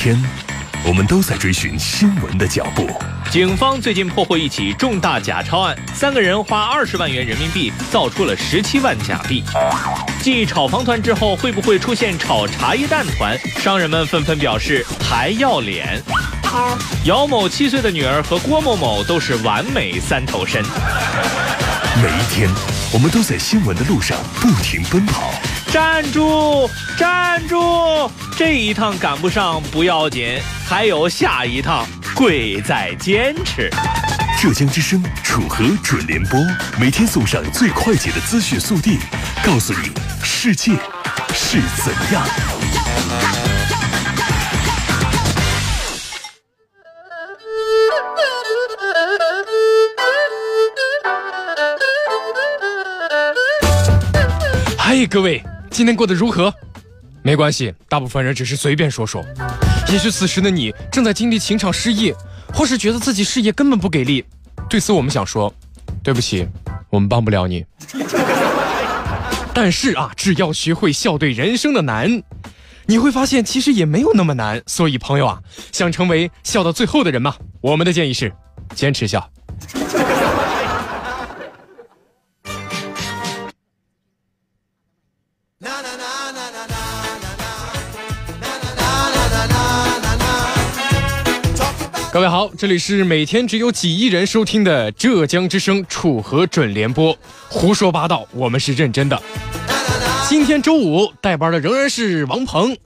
每天，我们都在追寻新闻的脚步。警方最近破获一起重大假钞案，三个人花二十万元人民币造出了十七万假币。继炒房团之后，会不会出现炒茶叶蛋团？商人们纷纷表示还要脸。姚某七岁的女儿和郭某某都是完美三头身。每一天，我们都在新闻的路上不停奔跑。站住！站住！这一趟赶不上不要紧，还有下一趟，贵在坚持。浙江之声楚河准联播，每天送上最快捷的资讯速递，告诉你世界是怎样。嗨，各位，今天过得如何？没关系，大部分人只是随便说说。也许此时的你正在经历情场失意，或是觉得自己事业根本不给力。对此，我们想说，对不起，我们帮不了你。但是啊，只要学会笑对人生的难，你会发现其实也没有那么难。所以，朋友啊，想成为笑到最后的人吗？我们的建议是，坚持笑。各位好，这里是每天只有几亿人收听的浙江之声楚河准联播，胡说八道，我们是认真的。今天周五带班的仍然是王鹏，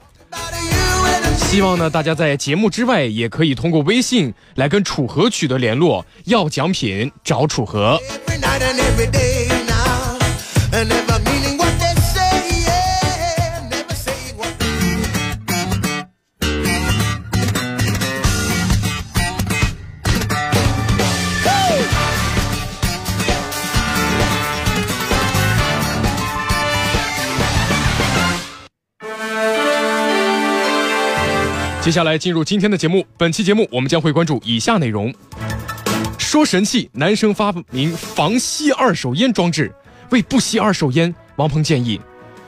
希望呢大家在节目之外也可以通过微信来跟楚河取得联络，要奖品找楚河。接下来进入今天的节目。本期节目我们将会关注以下内容：说神器，男生发明防吸二手烟装置。为不吸二手烟，王鹏建议，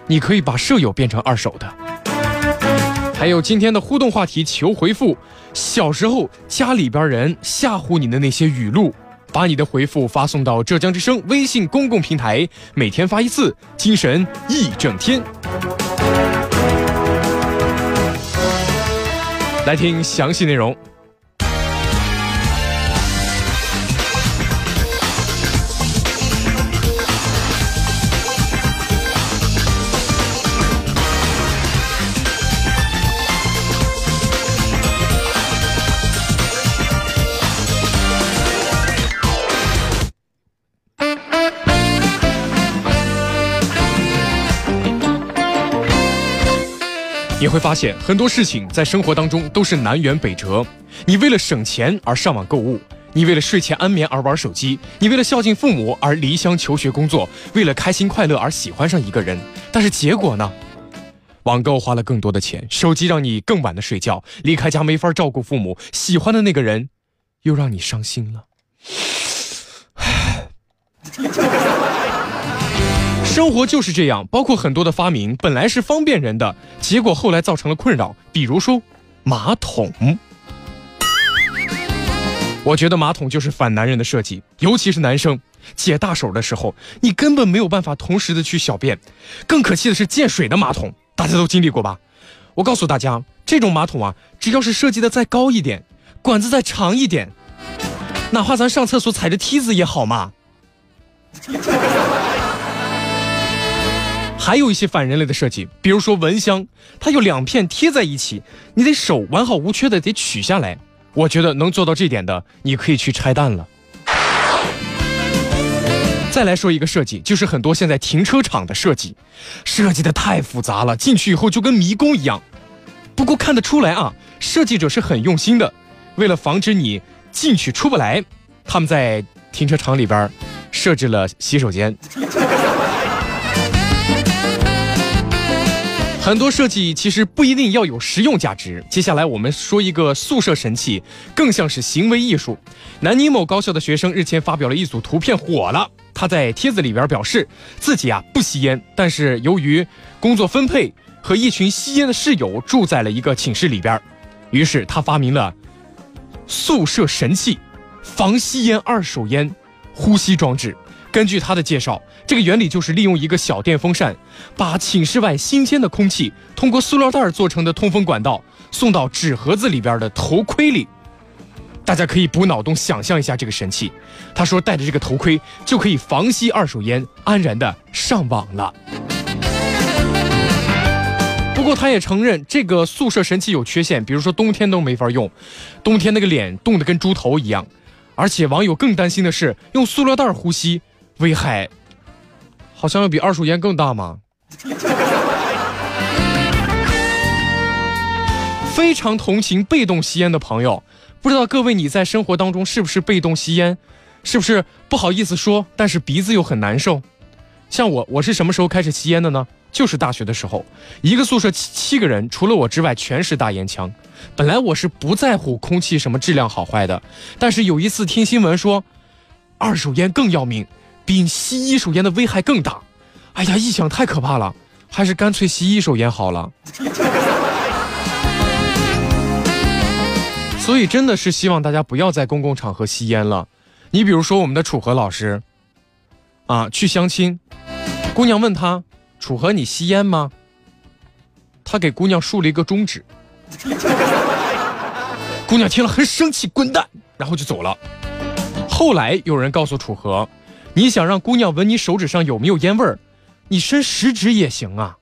你可以把舍友变成二手的。还有今天的互动话题，求回复。小时候家里边人吓唬你的那些语录，把你的回复发送到浙江之声微信公共平台，每天发一次，精神一整天。来听详细内容。你会发现很多事情在生活当中都是南辕北辙。你为了省钱而上网购物，你为了睡前安眠而玩手机，你为了孝敬父母而离乡求学工作，为了开心快乐而喜欢上一个人。但是结果呢？网购花了更多的钱，手机让你更晚的睡觉，离开家没法照顾父母，喜欢的那个人又让你伤心了。生活就是这样，包括很多的发明本来是方便人的，结果后来造成了困扰。比如说，马桶。我觉得马桶就是反男人的设计，尤其是男生解大手的时候，你根本没有办法同时的去小便。更可气的是见水的马桶，大家都经历过吧？我告诉大家，这种马桶啊，只要是设计的再高一点，管子再长一点，哪怕咱上厕所踩着梯子也好嘛。还有一些反人类的设计，比如说蚊香，它有两片贴在一起，你得手完好无缺的得取下来。我觉得能做到这点的，你可以去拆弹了。再来说一个设计，就是很多现在停车场的设计，设计的太复杂了，进去以后就跟迷宫一样。不过看得出来啊，设计者是很用心的，为了防止你进去出不来，他们在停车场里边设置了洗手间。很多设计其实不一定要有实用价值。接下来我们说一个宿舍神器，更像是行为艺术。南宁某高校的学生日前发表了一组图片，火了。他在帖子里边表示自己啊不吸烟，但是由于工作分配和一群吸烟的室友住在了一个寝室里边，于是他发明了宿舍神器——防吸烟二手烟呼吸装置。根据他的介绍，这个原理就是利用一个小电风扇，把寝室外新鲜的空气通过塑料袋做成的通风管道送到纸盒子里边的头盔里。大家可以补脑洞想象一下这个神器。他说，戴着这个头盔就可以防吸二手烟，安然的上网了。不过他也承认，这个宿舍神器有缺陷，比如说冬天都没法用，冬天那个脸冻得跟猪头一样。而且网友更担心的是，用塑料袋呼吸。危害好像要比二手烟更大吗？非常同情被动吸烟的朋友，不知道各位你在生活当中是不是被动吸烟？是不是不好意思说，但是鼻子又很难受？像我，我是什么时候开始吸烟的呢？就是大学的时候，一个宿舍七七个人，除了我之外全是大烟枪。本来我是不在乎空气什么质量好坏的，但是有一次听新闻说，二手烟更要命。比吸一手烟的危害更大，哎呀，一想太可怕了，还是干脆吸一手烟好了。所以真的是希望大家不要在公共场合吸烟了。你比如说我们的楚河老师，啊，去相亲，姑娘问他：“楚河，你吸烟吗？”他给姑娘竖了一个中指，姑娘听了很生气，滚蛋，然后就走了。后来有人告诉楚河。你想让姑娘闻你手指上有没有烟味儿，你伸食指也行啊。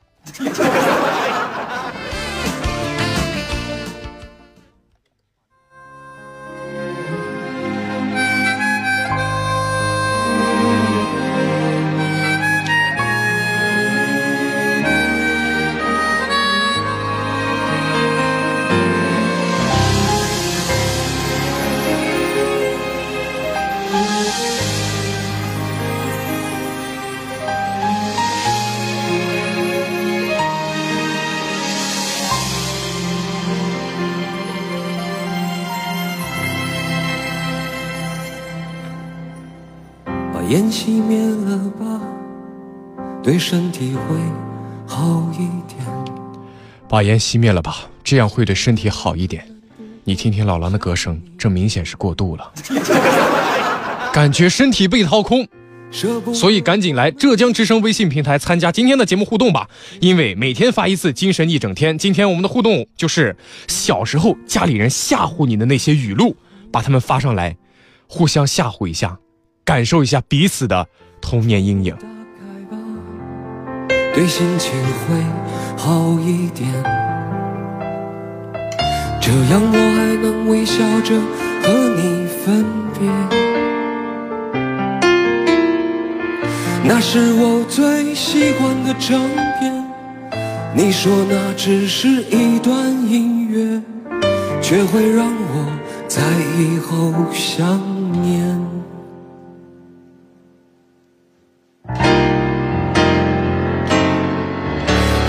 烟熄灭了吧，对身体会好一点。把烟熄灭了吧，这样会对身体好一点。你听听老狼的歌声，这明显是过度了，感觉身体被掏空。所以赶紧来浙江之声微信平台参加今天的节目互动吧，因为每天发一次，精神一整天。今天我们的互动就是小时候家里人吓唬你的那些语录，把它们发上来，互相吓唬一下。感受一下彼此的童年阴影。对心情会好一点，这样我还能微笑着和你分别。那是我最喜欢的唱片，你说那只是一段音乐，却会让我在以后想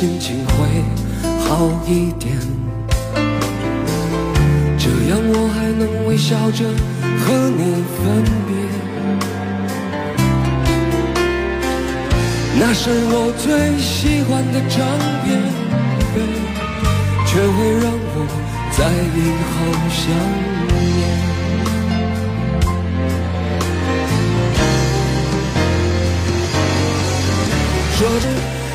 心情会好一点。这样我还能微笑着和你分别。那是我最喜欢的唱片，却会让我在以后想念。说着。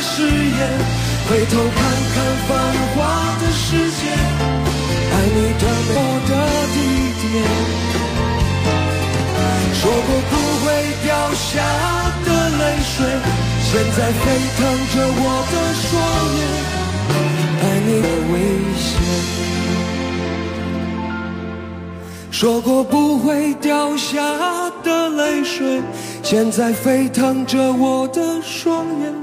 誓言，回头看看繁华的世界，爱你的我的地点。说过不会掉下的泪水，现在沸腾着我的双眼，爱你的危险。说过不会掉下的泪水，现在沸腾着我的双眼，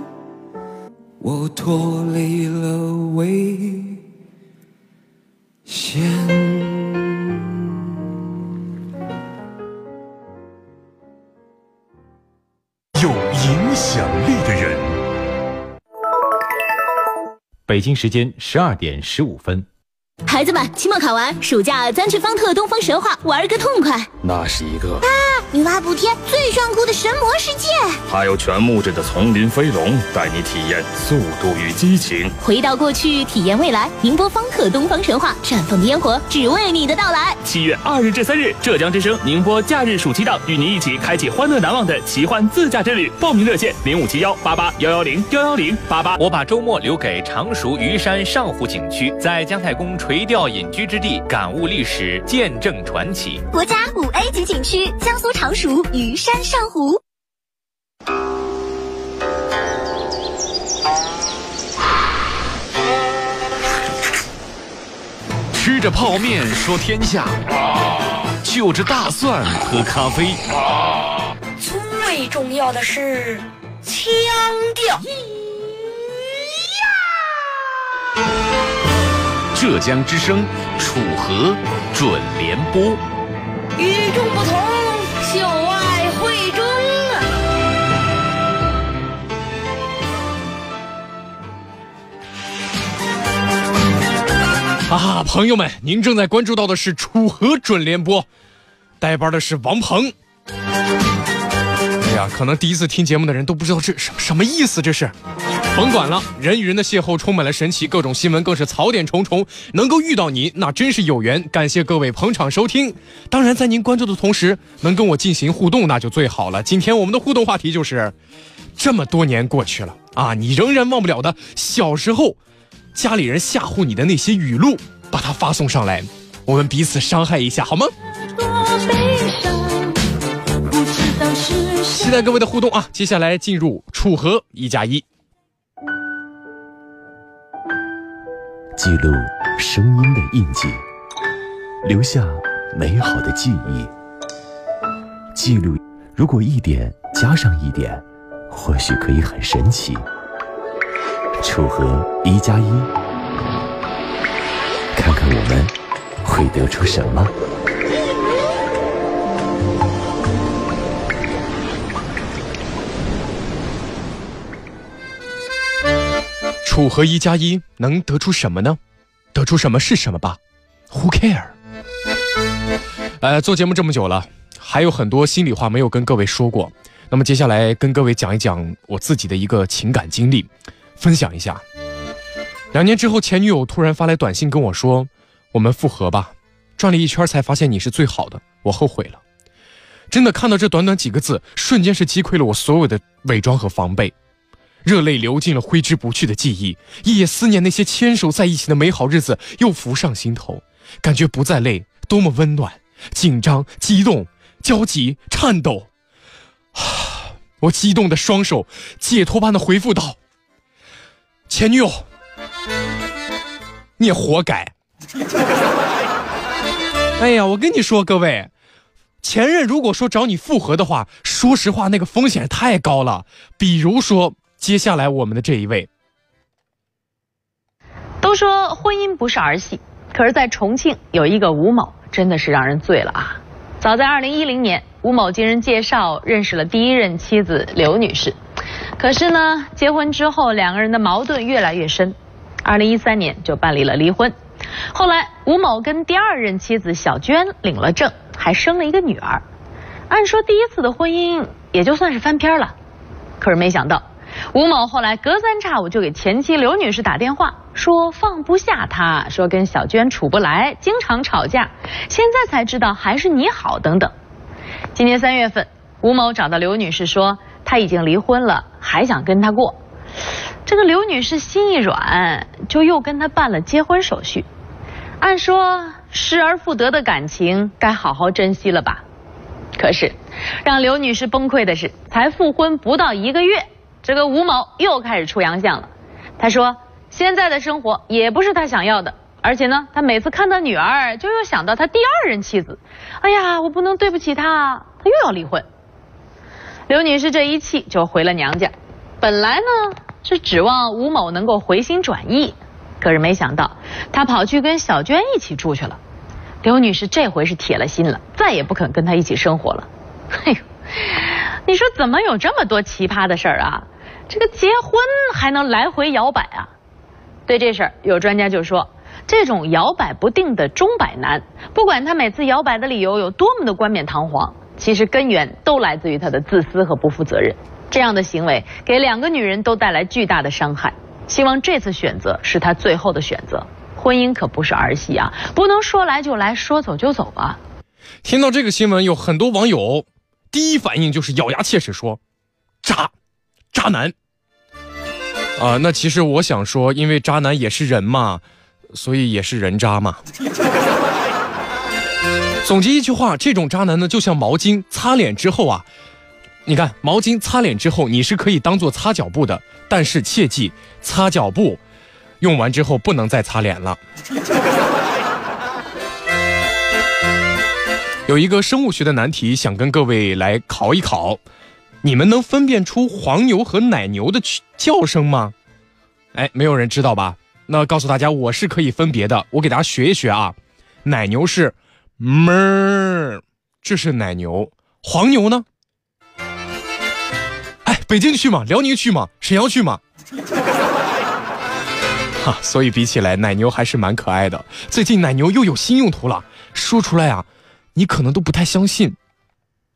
我脱离了危险。有影响力的人。北京时间十二点十五分。孩子们，期末考完，暑假咱去方特东方神话玩个痛快。那是一个啊女娲补天最炫酷的神魔世界，还有全木质的丛林飞龙，带你体验速度与激情。回到过去，体验未来。宁波方特东方神话，绽放的烟火只为你的到来。七月二日至三日，浙江之声宁波假日暑期档，与您一起开启欢乐难忘的奇幻自驾之旅。报名热线零五七幺八八幺幺零幺幺零八八。我把周末留给常熟虞山上湖景区，在姜太公垂钓隐居之地，感悟历史，见证传奇。国家五 A 级景区，江苏常熟虞山上湖。吃着泡面说天下，就着大蒜喝咖啡。最重要的是腔调。浙江之声楚河准联播。与众不同，秀外慧中啊！啊，朋友们，您正在关注到的是楚河准联播，带班的是王鹏。哎呀，可能第一次听节目的人都不知道这什什么意思，这是。甭管了，人与人的邂逅充满了神奇，各种新闻更是槽点重重。能够遇到你，那真是有缘。感谢各位捧场收听。当然，在您关注的同时，能跟我进行互动，那就最好了。今天我们的互动话题就是：这么多年过去了啊，你仍然忘不了的小时候家里人吓唬你的那些语录，把它发送上来，我们彼此伤害一下，好吗？期待各位的互动啊！接下来进入楚河一加一。记录声音的印记，留下美好的记忆。记录，如果一点加上一点，或许可以很神奇。楚河一加一，看看我们会得出什么。楚河一加一能得出什么呢？得出什么是什么吧，Who care？呃，做节目这么久了，还有很多心里话没有跟各位说过。那么接下来跟各位讲一讲我自己的一个情感经历，分享一下。两年之后，前女友突然发来短信跟我说：“我们复合吧。”转了一圈才发现你是最好的，我后悔了。真的看到这短短几个字，瞬间是击溃了我所有的伪装和防备。热泪流进了挥之不去的记忆，夜夜思念那些牵手在一起的美好日子又浮上心头，感觉不再累，多么温暖！紧张、激动、焦急、颤抖，我激动的双手解脱般的回复道：“前女友，你也活该！”哎呀，我跟你说，各位，前任如果说找你复合的话，说实话，那个风险太高了。比如说。接下来我们的这一位，都说婚姻不是儿戏，可是，在重庆有一个吴某，真的是让人醉了啊！早在二零一零年，吴某经人介绍认识了第一任妻子刘女士，可是呢，结婚之后两个人的矛盾越来越深，二零一三年就办理了离婚。后来吴某跟第二任妻子小娟领了证，还生了一个女儿。按说第一次的婚姻也就算是翻篇了，可是没想到吴某后来隔三差五就给前妻刘女士打电话，说放不下她，说跟小娟处不来，经常吵架。现在才知道还是你好等等。今年三月份，吴某找到刘女士说他已经离婚了，还想跟她过。这个刘女士心一软，就又跟他办了结婚手续。按说失而复得的感情该好好珍惜了吧？可是让刘女士崩溃的是，才复婚不到一个月，这个吴某又开始出洋相了。他说现在的生活也不是他想要的，而且呢，他每次看到女儿，就又想到他第二任妻子。哎呀，我不能对不起他，他又要离婚。刘女士这一气就回了娘家。本来呢是指望吴某能够回心转意，可是没想到他跑去跟小娟一起住去了。刘女士这回是铁了心了，再也不肯跟他一起生活了。哎呦，你说怎么有这么多奇葩的事儿啊？这个结婚还能来回摇摆啊？对这事儿，有专家就说，这种摇摆不定的钟摆男，不管他每次摇摆的理由有多么的冠冕堂皇，其实根源都来自于他的自私和不负责任。这样的行为给两个女人都带来巨大的伤害。希望这次选择是他最后的选择。婚姻可不是儿戏啊，不能说来就来，说走就走啊。听到这个新闻，有很多网友第一反应就是咬牙切齿说：“渣，渣男。”啊，那其实我想说，因为渣男也是人嘛，所以也是人渣嘛。总结一句话，这种渣男呢，就像毛巾擦脸之后啊。你看，毛巾擦脸之后，你是可以当做擦脚布的，但是切记，擦脚布用完之后不能再擦脸了。有一个生物学的难题，想跟各位来考一考，你们能分辨出黄牛和奶牛的叫声吗？哎，没有人知道吧？那告诉大家，我是可以分别的，我给大家学一学啊。奶牛是哞，这是奶牛，黄牛呢？哎北京去吗？辽宁去吗？沈阳去吗？哈，所以比起来，奶牛还是蛮可爱的。最近奶牛又有新用途了，说出来啊，你可能都不太相信。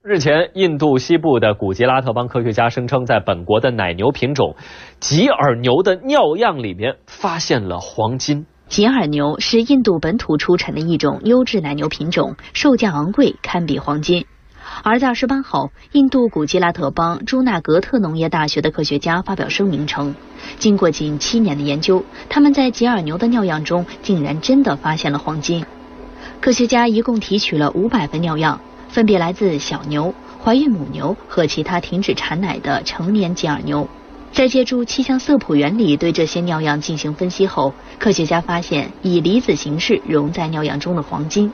日前，印度西部的古吉拉特邦科学家声称，在本国的奶牛品种吉尔牛的尿样里面发现了黄金。吉尔牛是印度本土出产的一种优质奶牛品种，售价昂贵，堪比黄金。而在二十八号，印度古吉拉特邦朱纳格特农业大学的科学家发表声明称，经过近七年的研究，他们在吉尔牛的尿样中竟然真的发现了黄金。科学家一共提取了五百份尿样，分别来自小牛、怀孕母牛和其他停止产奶的成年吉尔牛。在借助气象色谱原理对这些尿样进行分析后，科学家发现以离子形式溶在尿样中的黄金。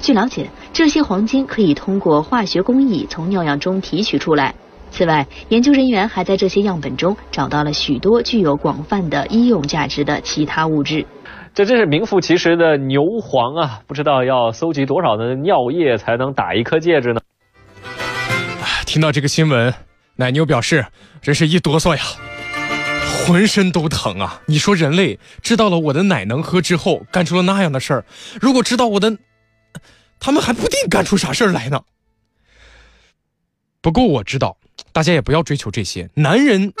据了解，这些黄金可以通过化学工艺从尿样中提取出来。此外，研究人员还在这些样本中找到了许多具有广泛的医用价值的其他物质。这真是名副其实的牛黄啊！不知道要搜集多少的尿液才能打一颗戒指呢？听到这个新闻，奶牛表示真是一哆嗦呀，浑身都疼啊！你说人类知道了我的奶能喝之后，干出了那样的事儿，如果知道我的……他们还不定干出啥事儿来呢。不过我知道，大家也不要追求这些。男人，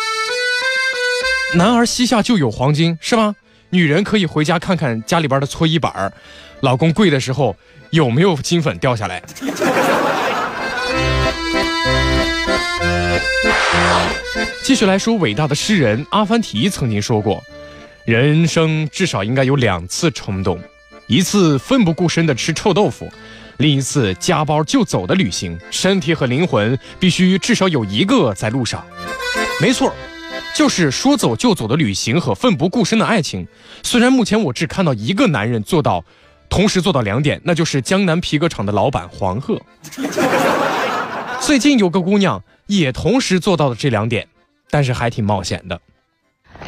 男儿膝下就有黄金，是吗？女人可以回家看看家里边的搓衣板儿，老公跪的时候有没有金粉掉下来。继续来说，伟大的诗人阿凡提曾经说过：“人生至少应该有两次冲动。”一次奋不顾身的吃臭豆腐，另一次夹包就走的旅行，身体和灵魂必须至少有一个在路上。没错，就是说走就走的旅行和奋不顾身的爱情。虽然目前我只看到一个男人做到，同时做到两点，那就是江南皮革厂的老板黄鹤。最近有个姑娘也同时做到了这两点，但是还挺冒险的。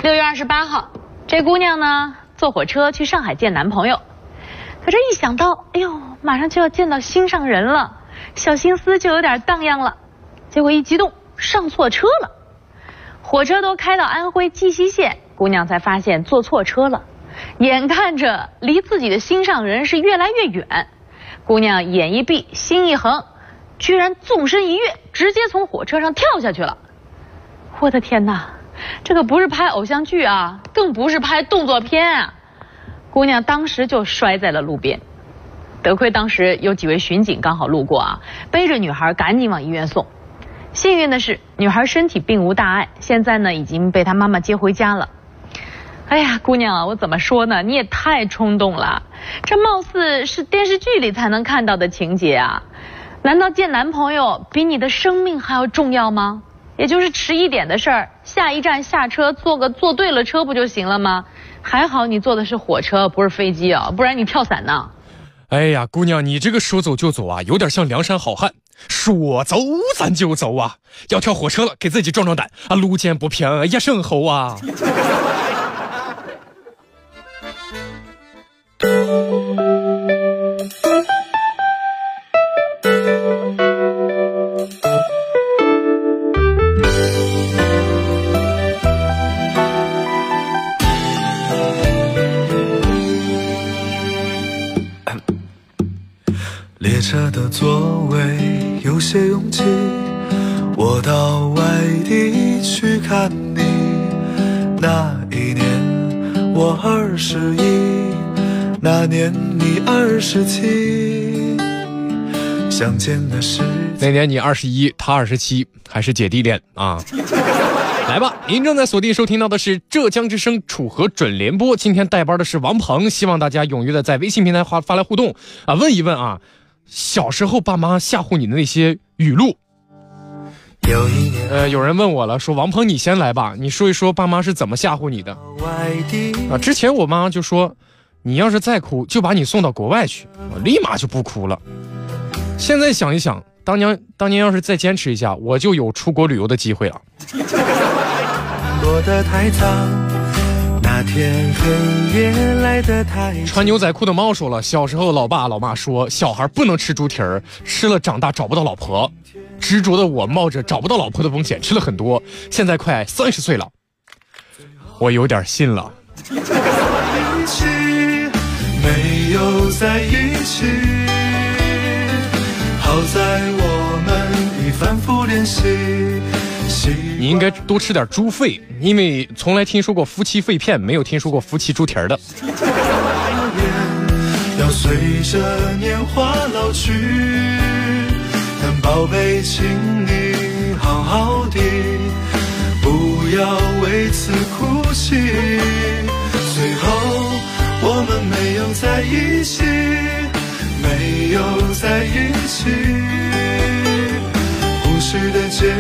六月二十八号，这姑娘呢坐火车去上海见男朋友。可这一想到，哎呦，马上就要见到心上人了，小心思就有点荡漾了。结果一激动，上错车了。火车都开到安徽绩溪县，姑娘才发现坐错车了。眼看着离自己的心上人是越来越远，姑娘眼一闭，心一横，居然纵身一跃，直接从火车上跳下去了。我的天哪，这个不是拍偶像剧啊，更不是拍动作片啊！姑娘当时就摔在了路边，得亏当时有几位巡警刚好路过啊，背着女孩赶紧往医院送。幸运的是，女孩身体并无大碍，现在呢已经被她妈妈接回家了。哎呀，姑娘啊，我怎么说呢？你也太冲动了，这貌似是电视剧里才能看到的情节啊！难道见男朋友比你的生命还要重要吗？也就是迟一点的事儿，下一站下车坐个坐对了车不就行了吗？还好你坐的是火车，不是飞机啊，不然你跳伞呢。哎呀，姑娘，你这个说走就走啊，有点像梁山好汉，说走咱就走啊！要跳火车了，给自己壮壮胆啊！路见不平一声吼啊！列车的座位有些勇气，我到外地去看你。那一年我二十一，那年你二十七。相见的是那年你二十一，他二十七，还是姐弟恋啊？来吧，您正在锁定收听到的是浙江之声楚河准联播，今天带班的是王鹏，希望大家踊跃的在微信平台发发来互动啊，问一问啊。小时候爸妈吓唬你的那些语录，有一年，呃，有人问我了，说王鹏你先来吧，你说一说爸妈是怎么吓唬你的啊？之前我妈就说，你要是再哭，就把你送到国外去，我立马就不哭了。现在想一想，当年当年要是再坚持一下，我就有出国旅游的机会了。穿牛仔裤的猫说了，小时候老爸老妈说小孩不能吃猪蹄儿，吃了长大找不到老婆。执着的我冒着找不到老婆的风险吃了很多，现在快三十岁了，我有点信了。没有在一起，好在应该多吃点猪肺，因为从来听说过夫妻肺片，没有听说过夫妻猪蹄儿的。要随着年华老去，但宝贝，请你好好的，不要为此哭泣。最后我们没有在一起，没有在一起。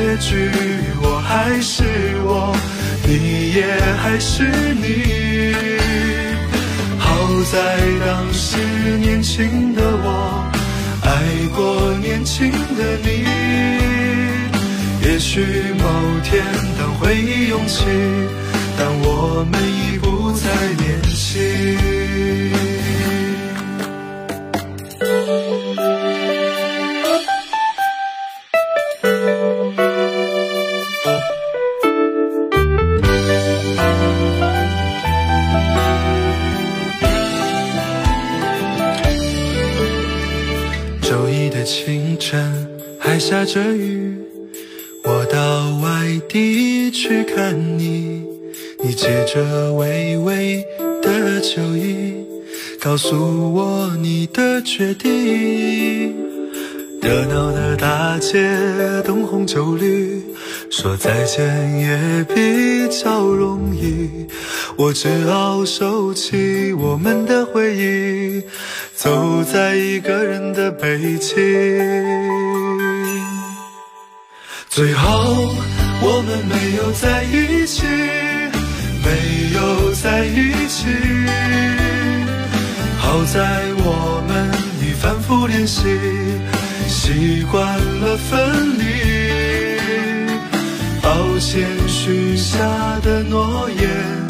结局，我还是我，你也还是你。好在当时年轻的我，爱过年轻的你。也许某天当回忆涌起，但我们已不再年轻。还下着雨，我到外地去看你。你借着微微的酒意，告诉我你的决定。热闹的大街，灯红酒绿，说再见也比较容易。我只好收起我们的回忆，走在一个人的北京。最后，我们没有在一起，没有在一起。好在我们已反复练习，习惯了分离。抱歉，许下的诺言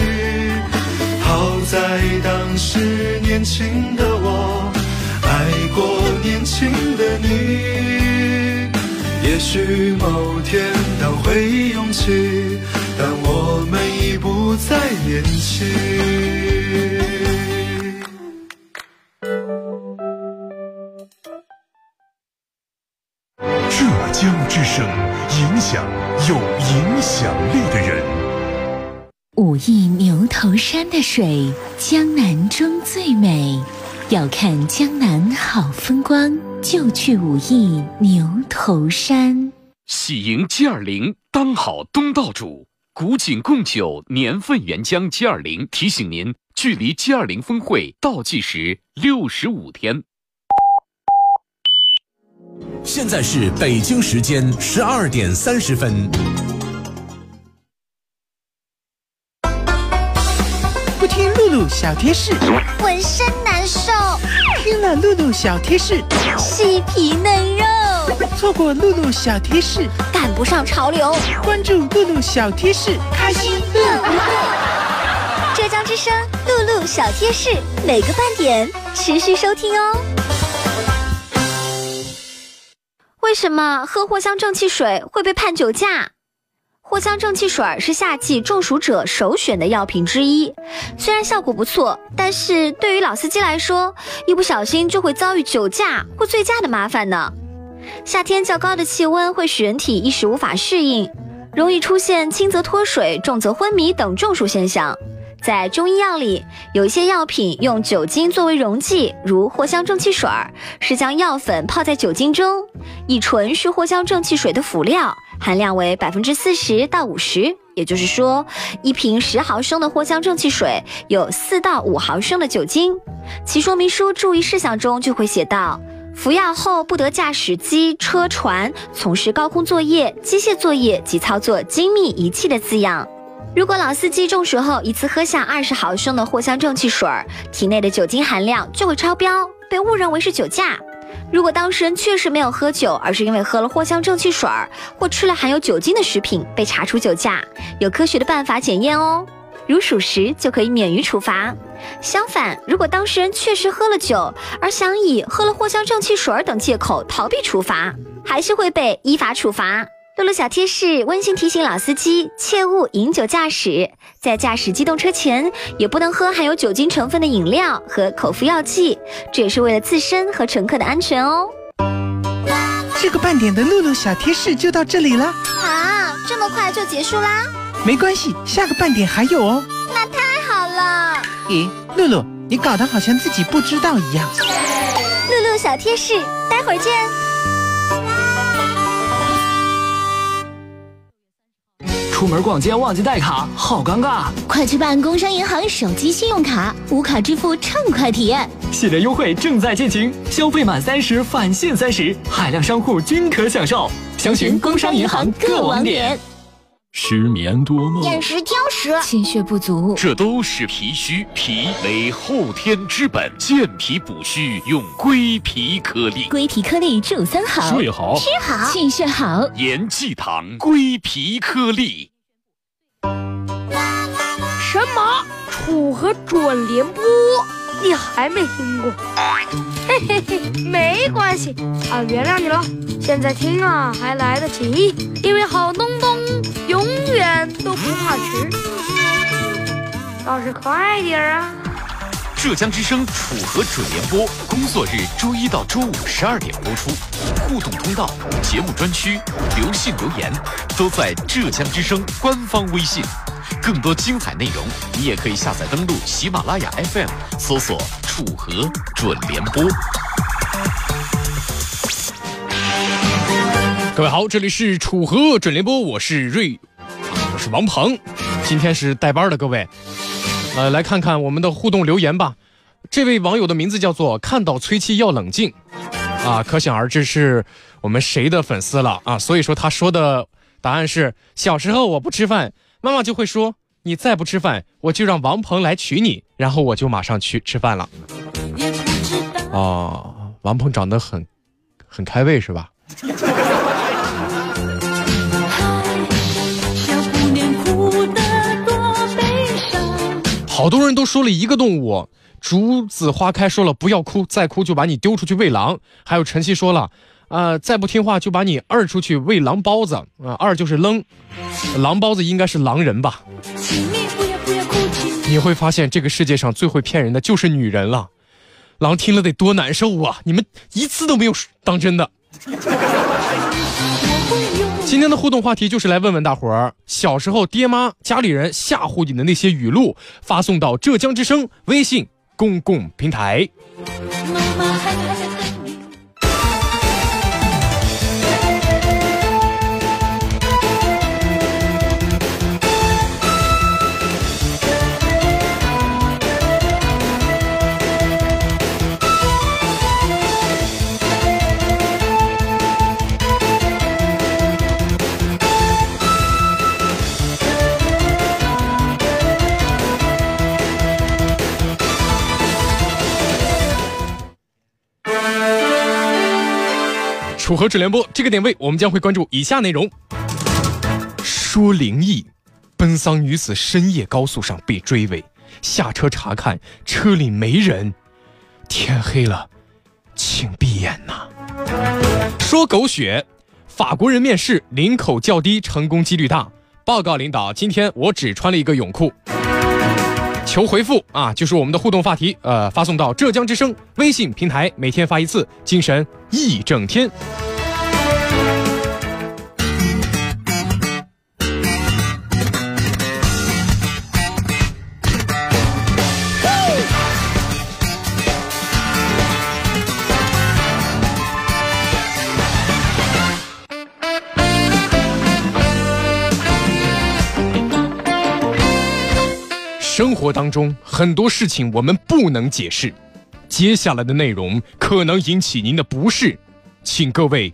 在当时年轻的我，爱过年轻的你。也许某天当回忆涌起，但我们已不再年轻。浙江之声，影响有影响力的人。武义牛头山的水，江南中最美。要看江南好风光，就去武义牛头山。喜迎 G 二零，当好东道主。古井贡酒年份原浆 G 二零提醒您，距离 G 二零峰会倒计时六十五天。现在是北京时间十二点三十分。听露露小贴士，浑身难受；听了露露小贴士，细皮嫩肉；错过露露小贴士，赶不上潮流。关注露露小贴士，开心乐。浙江之声露露小贴士，每个半点持续收听哦。为什么喝藿香正气水会被判酒驾？藿香正气水是夏季中暑者首选的药品之一，虽然效果不错，但是对于老司机来说，一不小心就会遭遇酒驾或醉驾的麻烦呢。夏天较高的气温会使人体一时无法适应，容易出现轻则脱水、重则昏迷等中暑现象。在中医药里，有一些药品用酒精作为溶剂，如藿香正气水，是将药粉泡在酒精中。乙醇是藿香正气水的辅料，含量为百分之四十到五十，也就是说，一瓶十毫升的藿香正气水有四到五毫升的酒精。其说明书注意事项中就会写到：服药后不得驾驶机、车、船，从事高空作业、机械作业及操作精密仪器的字样。如果老司机中暑后一次喝下二十毫升的藿香正气水，体内的酒精含量就会超标，被误认为是酒驾。如果当事人确实没有喝酒，而是因为喝了藿香正气水儿或吃了含有酒精的食品被查出酒驾，有科学的办法检验哦。如属实，就可以免于处罚。相反，如果当事人确实喝了酒，而想以喝了藿香正气水儿等借口逃避处罚，还是会被依法处罚。露露小贴士：温馨提醒老司机切勿饮酒驾驶，在驾驶机动车前也不能喝含有酒精成分的饮料和口服药剂，这也是为了自身和乘客的安全哦。这个半点的露露小贴士就到这里了啊，这么快就结束啦？没关系，下个半点还有哦。那太好了。咦，露露，你搞得好像自己不知道一样。露露小贴士，待会儿见。出门逛街忘记带卡，好尴尬！快去办工商银行手机信用卡，无卡支付畅快体验。系列优惠正在进行，消费满三十返现三十，海量商户均可享受。详询工商银行各网点。失眠多梦，饮食挑食，气血不足，这都是脾虚。脾为后天之本，健脾补虚用归脾颗粒。归脾颗粒助三好：睡好、吃好、气血好。延济堂归脾颗粒。楚河准联播？你还没听过？嘿嘿嘿，没关系啊，原谅你了。现在听啊，还来得及，因为好东东永远都不怕迟。倒是快点啊！浙江之声楚河准联播，工作日周一到周五十二点播出。互动通道、节目专区、留信留言，都在浙江之声官方微信。更多精彩内容，你也可以下载登录喜马拉雅 FM，搜索“楚河准联播”。各位好，这里是楚河准联播，我是瑞，我是王鹏，今天是带班的各位，呃，来看看我们的互动留言吧。这位网友的名字叫做“看到崔七要冷静”，啊，可想而知是我们谁的粉丝了啊。所以说他说的答案是：小时候我不吃饭，妈妈就会说你再不吃饭，我就让王鹏来娶你，然后我就马上去吃饭了。哦，王鹏长得很很开胃是吧？好多人都说了一个动物，竹子花开说了不要哭，再哭就把你丢出去喂狼。还有晨曦说了，啊，再不听话就把你二出去喂狼包子。啊，二就是扔，狼包子应该是狼人吧？你会发现这个世界上最会骗人的就是女人了。狼听了得多难受啊！你们一次都没有当真的。今天的互动话题就是来问问大伙儿，小时候爹妈家里人吓唬你的那些语录，发送到浙江之声微信公共平台。妈妈还楚河准联播这个点位，我们将会关注以下内容：说灵异，奔丧女子深夜高速上被追尾，下车查看车里没人，天黑了，请闭眼呐。说狗血，法国人面试领口较低，成功几率大。报告领导，今天我只穿了一个泳裤。求回复啊，就是我们的互动话题，呃，发送到浙江之声微信平台，每天发一次，精神一整天。生活当中很多事情我们不能解释，接下来的内容可能引起您的不适，请各位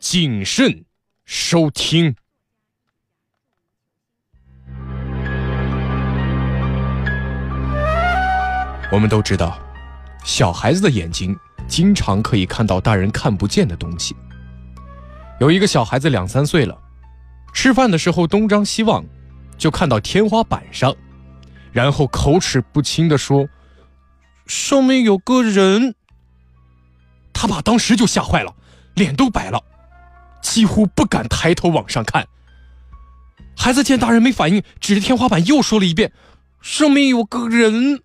谨慎收听。我们都知道，小孩子的眼睛经常可以看到大人看不见的东西。有一个小孩子两三岁了，吃饭的时候东张西望，就看到天花板上。然后口齿不清地说：“上面有个人。”他爸当时就吓坏了，脸都白了，几乎不敢抬头往上看。孩子见大人没反应，指着天花板又说了一遍：“上面有个人。”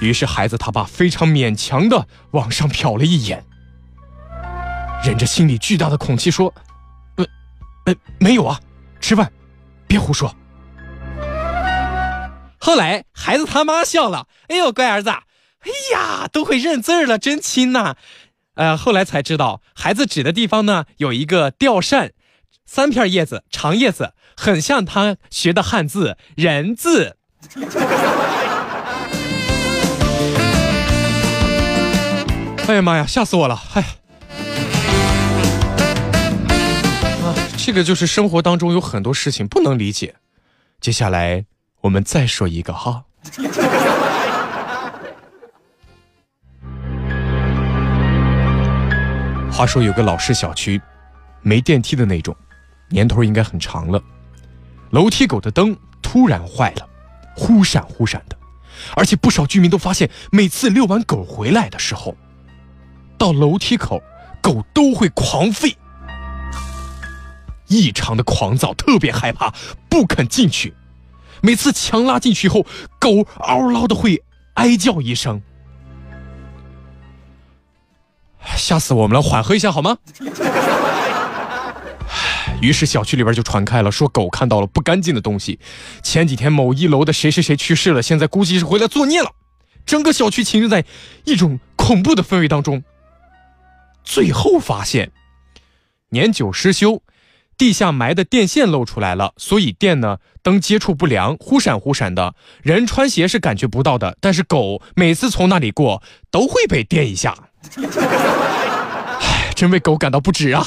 于是孩子他爸非常勉强的往上瞟了一眼，忍着心里巨大的恐惧说：“呃，呃，没有啊，吃饭，别胡说。”后来孩子他妈笑了，哎呦乖儿子，哎呀都会认字儿了，真亲呐！呃，后来才知道孩子指的地方呢有一个吊扇，三片叶子，长叶子，很像他学的汉字人字。哎呀妈呀，吓死我了！哎，啊，这个就是生活当中有很多事情不能理解。接下来。我们再说一个哈。话说有个老式小区，没电梯的那种，年头应该很长了。楼梯口的灯突然坏了，忽闪忽闪的，而且不少居民都发现，每次遛完狗回来的时候，到楼梯口，狗都会狂吠，异常的狂躁，特别害怕，不肯进去。每次强拉进去后，狗嗷嗷的会哀叫一声，吓死我们了！缓和一下好吗？于是小区里边就传开了，说狗看到了不干净的东西。前几天某一楼的谁谁谁去世了，现在估计是回来作孽了。整个小区浸在一种恐怖的氛围当中。最后发现，年久失修。地下埋的电线露出来了，所以电呢灯接触不良，忽闪忽闪的。人穿鞋是感觉不到的，但是狗每次从那里过都会被电一下。唉，真为狗感到不值啊！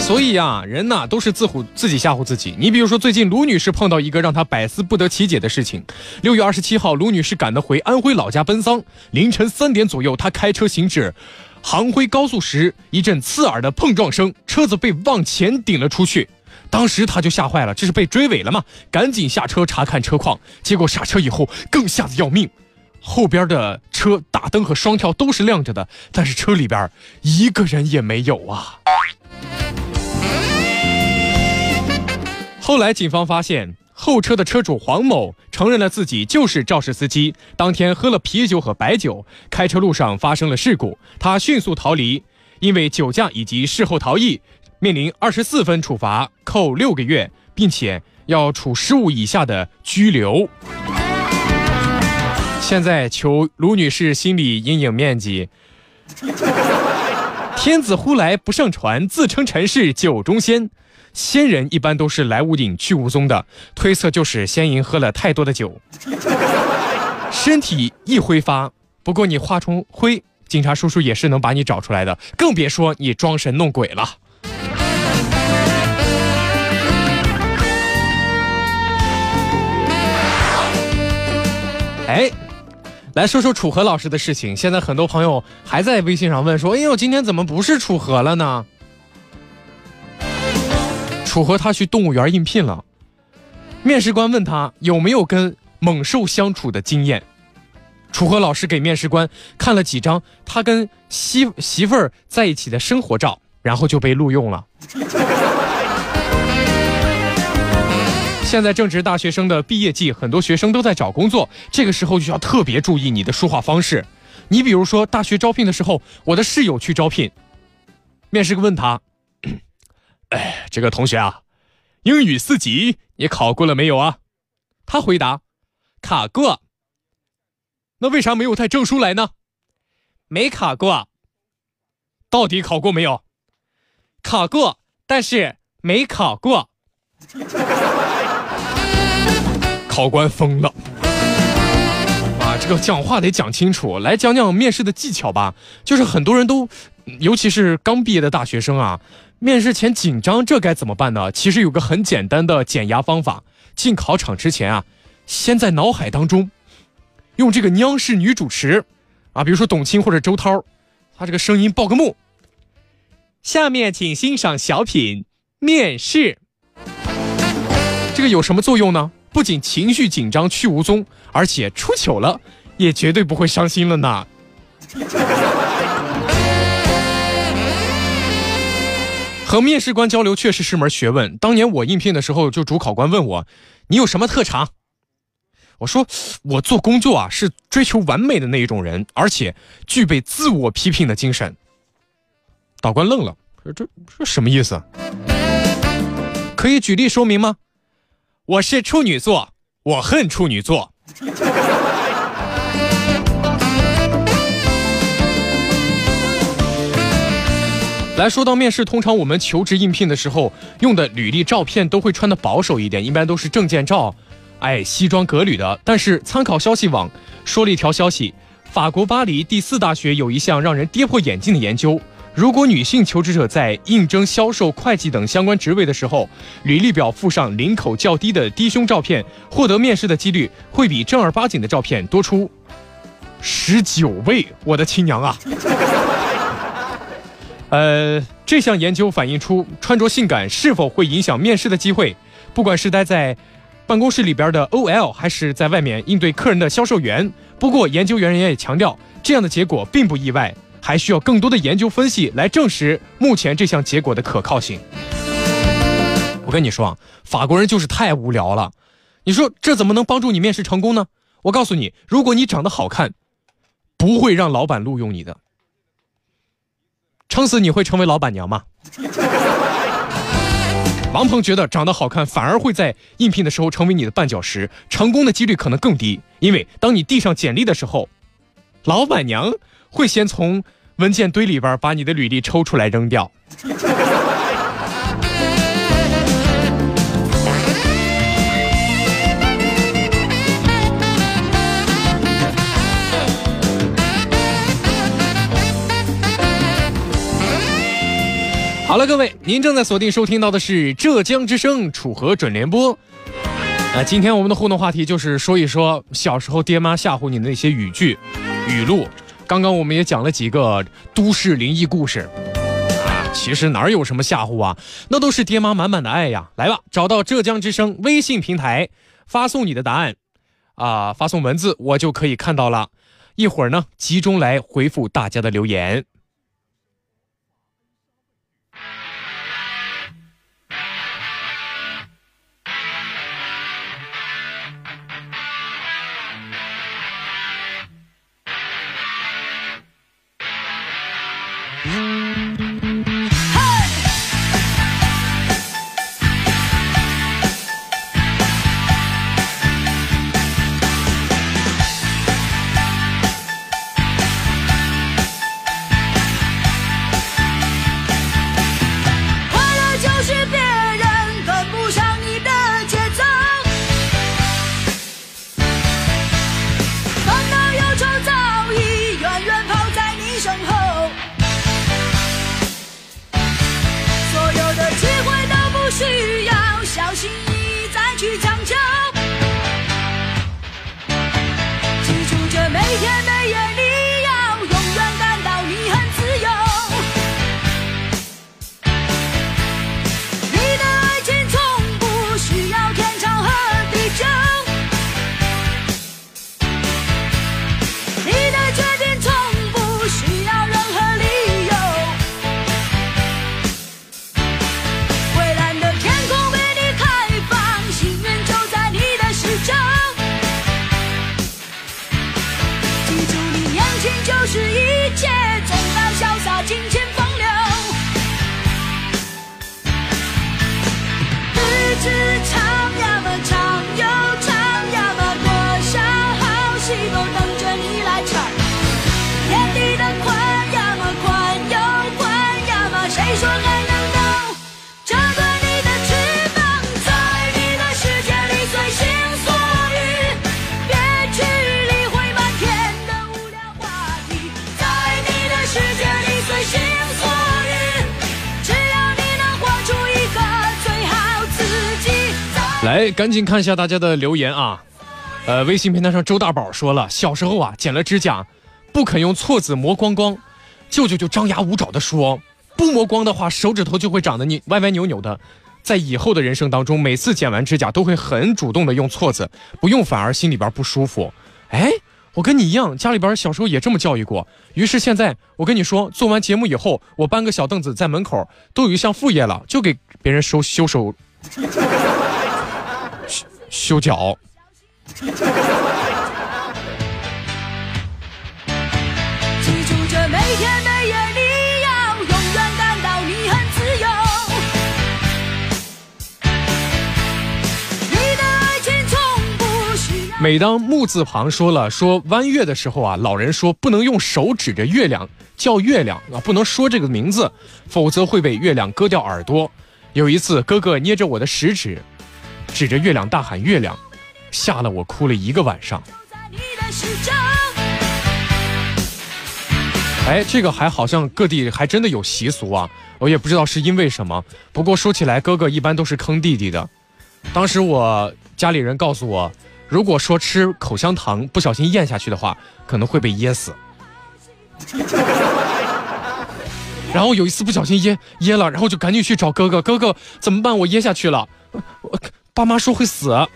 所以呀，人呐都是自唬自己吓唬自己。你比如说，最近卢女士碰到一个让她百思不得其解的事情。六月二十七号，卢女士赶得回安徽老家奔丧，凌晨三点左右，她开车行至杭徽高速时，一阵刺耳的碰撞声，车子被往前顶了出去。当时他就吓坏了，这是被追尾了吗？赶紧下车查看车况，结果刹车以后更吓得要命。后边的车大灯和双跳都是亮着的，但是车里边一个人也没有啊。后来警方发现，后车的车主黄某承认了自己就是肇事司机，当天喝了啤酒和白酒，开车路上发生了事故，他迅速逃离，因为酒驾以及事后逃逸，面临二十四分处罚，扣六个月，并且要处十五以下的拘留。现在求卢女士心理阴影面积。天子呼来不上船，自称臣是酒中仙。仙人一般都是来无影去无踪的，推测就是仙人喝了太多的酒，身体一挥发。不过你化成灰，警察叔叔也是能把你找出来的，更别说你装神弄鬼了。哎。来说说楚河老师的事情。现在很多朋友还在微信上问说：“哎呦，今天怎么不是楚河了呢？”楚河他去动物园应聘了，面试官问他有没有跟猛兽相处的经验。楚河老师给面试官看了几张他跟媳媳妇儿在一起的生活照，然后就被录用了。现在正值大学生的毕业季，很多学生都在找工作，这个时候就要特别注意你的说话方式。你比如说，大学招聘的时候，我的室友去招聘，面试官问他：“哎，这个同学啊，英语四级你考过了没有啊？”他回答：“考过。”那为啥没有带证书来呢？没考过。到底考过没有？考过，但是没考过。考官疯了啊！这个讲话得讲清楚，来讲讲面试的技巧吧。就是很多人都，尤其是刚毕业的大学生啊，面试前紧张，这该怎么办呢？其实有个很简单的减压方法：进考场之前啊，先在脑海当中用这个央视女主持啊，比如说董卿或者周涛，她这个声音报个幕。下面请欣赏小品《面试》，这个有什么作用呢？不仅情绪紧张去无踪，而且出糗了，也绝对不会伤心了呢。和面试官交流确实是门学问。当年我应聘的时候，就主考官问我：“你有什么特长？”我说：“我做工作啊，是追求完美的那一种人，而且具备自我批评的精神。”导官愣了，说：“这这什么意思？可以举例说明吗？”我是处女座，我恨处女座。来说到面试，通常我们求职应聘的时候用的履历照片都会穿的保守一点，一般都是证件照，哎，西装革履的。但是参考消息网说了一条消息，法国巴黎第四大学有一项让人跌破眼镜的研究。如果女性求职者在应征销售、会计等相关职位的时候，履历表附上领口较低的低胸照片，获得面试的几率会比正儿八经的照片多出十九倍。我的亲娘啊！呃，这项研究反映出穿着性感是否会影响面试的机会。不管是待在办公室里边的 OL，还是在外面应对客人的销售员。不过，研究员人也强调，这样的结果并不意外。还需要更多的研究分析来证实目前这项结果的可靠性。我跟你说啊，法国人就是太无聊了。你说这怎么能帮助你面试成功呢？我告诉你，如果你长得好看，不会让老板录用你的。撑死你会成为老板娘吗？王鹏觉得长得好看反而会在应聘的时候成为你的绊脚石，成功的几率可能更低。因为当你递上简历的时候，老板娘。会先从文件堆里边把你的履历抽出来扔掉。好了，各位，您正在锁定收听到的是浙江之声楚河准联播。呃，今天我们的互动话题就是说一说小时候爹妈吓唬你的那些语句、语录。刚刚我们也讲了几个都市灵异故事啊，其实哪有什么吓唬啊，那都是爹妈满满的爱呀。来吧，找到浙江之声微信平台，发送你的答案，啊，发送文字我就可以看到了。一会儿呢，集中来回复大家的留言。赶紧看一下大家的留言啊！呃，微信平台上周大宝说了，小时候啊剪了指甲，不肯用锉子磨光光，舅舅就张牙舞爪的说，不磨光的话手指头就会长得你歪歪扭扭的。在以后的人生当中，每次剪完指甲都会很主动的用锉子，不用反而心里边不舒服。哎，我跟你一样，家里边小时候也这么教育过。于是现在我跟你说，做完节目以后，我搬个小凳子在门口，都有一项副业了，就给别人收修手。修修脚。记住这每天每夜，你要永远感到你很自由。你的爱情从不需要。每当木字旁说了说弯月的时候啊，老人说不能用手指着月亮叫月亮啊，不能说这个名字，否则会被月亮割掉耳朵。有一次，哥哥捏着我的食指，指着月亮大喊“月亮”，吓了我哭了一个晚上。哎，这个还好像各地还真的有习俗啊，我也不知道是因为什么。不过说起来，哥哥一般都是坑弟弟的。当时我家里人告诉我，如果说吃口香糖不小心咽下去的话，可能会被噎死。然后有一次不小心噎噎了，然后就赶紧去找哥哥，哥哥怎么办？我噎下去了，我爸妈说会死。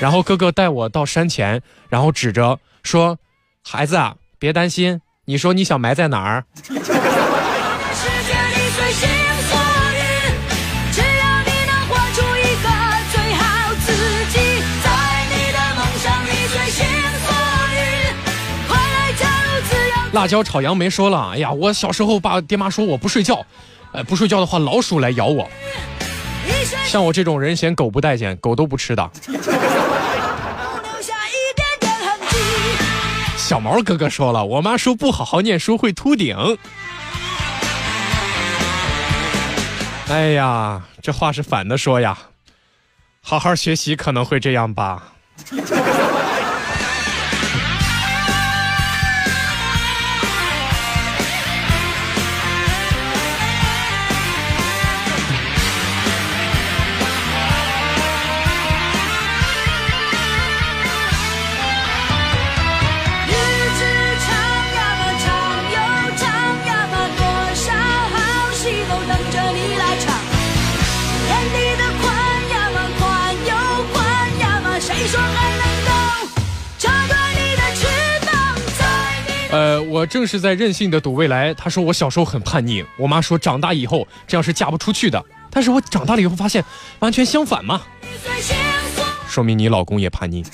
然后哥哥带我到山前，然后指着说：“孩子啊，别担心，你说你想埋在哪儿？”，辣椒炒杨梅说了：“哎呀，我小时候爸爹妈说我不睡觉，呃，不睡觉的话老鼠来咬我。像我这种人嫌狗不待见，狗都不吃的。”小毛哥哥说了，我妈说不好好念书会秃顶。哎呀，这话是反的说呀，好好学习可能会这样吧。我正是在任性的赌未来。他说我小时候很叛逆，我妈说长大以后这样是嫁不出去的。但是我长大了以后发现，完全相反嘛，说明你老公也叛逆。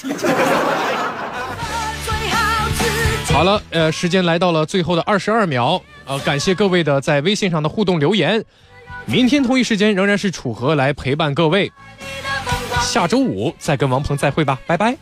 好了，呃，时间来到了最后的二十二秒，呃，感谢各位的在微信上的互动留言。明天同一时间仍然是楚河来陪伴各位，下周五再跟王鹏再会吧，拜拜。